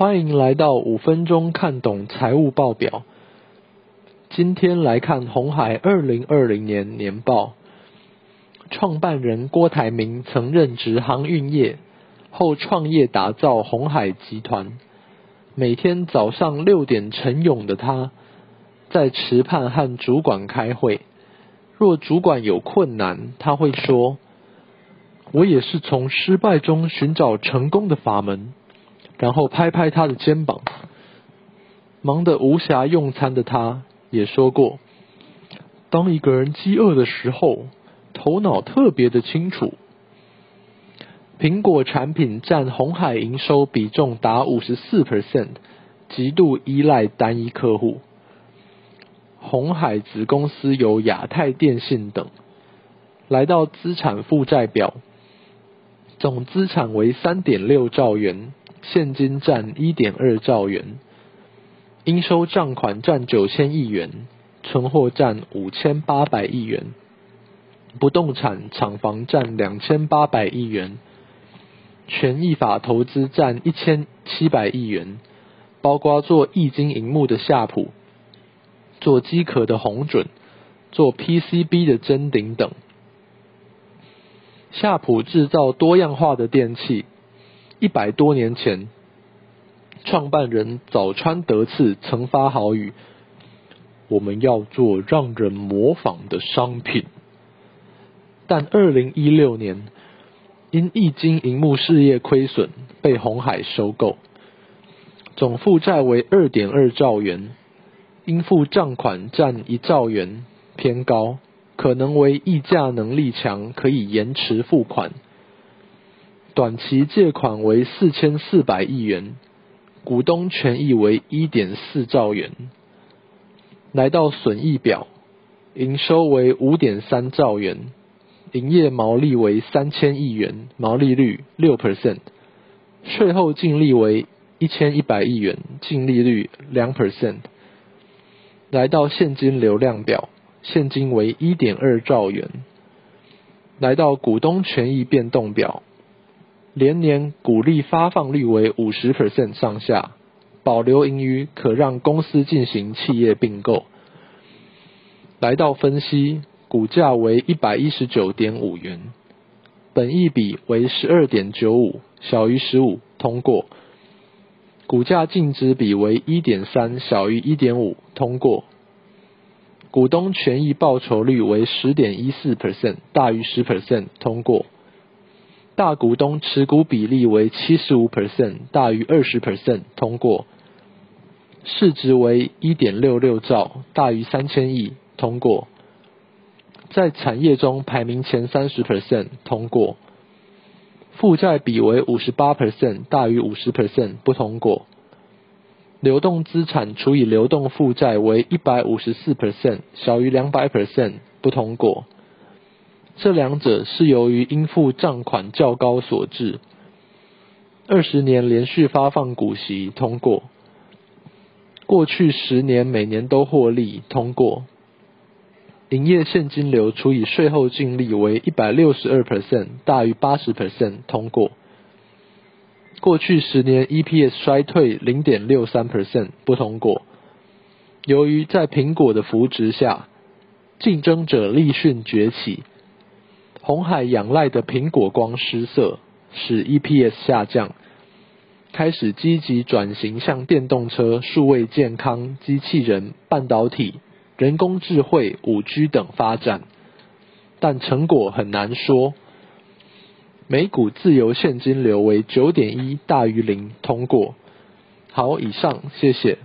欢迎来到五分钟看懂财务报表。今天来看红海二零二零年年报。创办人郭台铭曾任职航运业，后创业打造红海集团。每天早上六点晨涌的他，在池畔和主管开会。若主管有困难，他会说：“我也是从失败中寻找成功的法门。”然后拍拍他的肩膀。忙得无暇用餐的他，也说过：“当一个人饥饿的时候，头脑特别的清楚。”苹果产品占红海营收比重达五十四 percent，极度依赖单一客户。红海子公司有亚太电信等。来到资产负债表，总资产为三点六兆元。现金占一点二兆元，应收账款占九千亿元，存货占五千八百亿元，不动产厂房占两千八百亿元，权益法投资占一千七百亿元，包括做液晶荧幕的夏普，做机壳的红准，做 PCB 的真鼎等。夏普制造多样化的电器。一百多年前，创办人早川德次曾发豪语：“我们要做让人模仿的商品。”但二零一六年，因液晶荧幕事业亏损，被红海收购，总负债为二点二兆元，应付账款占一兆元，偏高，可能为议价能力强，可以延迟付款。短期借款为四千四百亿元，股东权益为一点四兆元。来到损益表，营收为五点三兆元，营业毛利为三千亿元，毛利率六 percent，税后净利为一千一百亿元，净利率两 percent。来到现金流量表，现金为一点二兆元。来到股东权益变动表。连年股利发放率为五十 percent 上下，保留盈余可让公司进行企业并购。来到分析，股价为一百一十九点五元，本益比为十二点九五，小于十五，通过。股价净值比为一点三，小于一点五，通过。股东权益报酬率为十点一四 percent，大于十 percent，通过。大股东持股比例为七十五 percent，大于二十 percent，通过。市值为一点六六兆，大于三千亿，通过。在产业中排名前三十 percent，通过。负债比为五十八 percent，大于五十 percent，不通过。流动资产除以流动负债为一百五十四 percent，小于两百 percent，不通过。这两者是由于应付账款较高所致。二十年连续发放股息通过。过去十年每年都获利通过。营业现金流除以税后净利为一百六十二 percent，大于八十 percent 通过。过去十年 EPS 衰退零点六三 percent 不通过。由于在苹果的扶植下，竞争者立讯崛起。红海仰赖的苹果光失色，使 EPS 下降，开始积极转型向电动车、数位健康、机器人、半导体、人工智慧、五 G 等发展，但成果很难说。每股自由现金流为九点一，大于零，通过。好，以上，谢谢。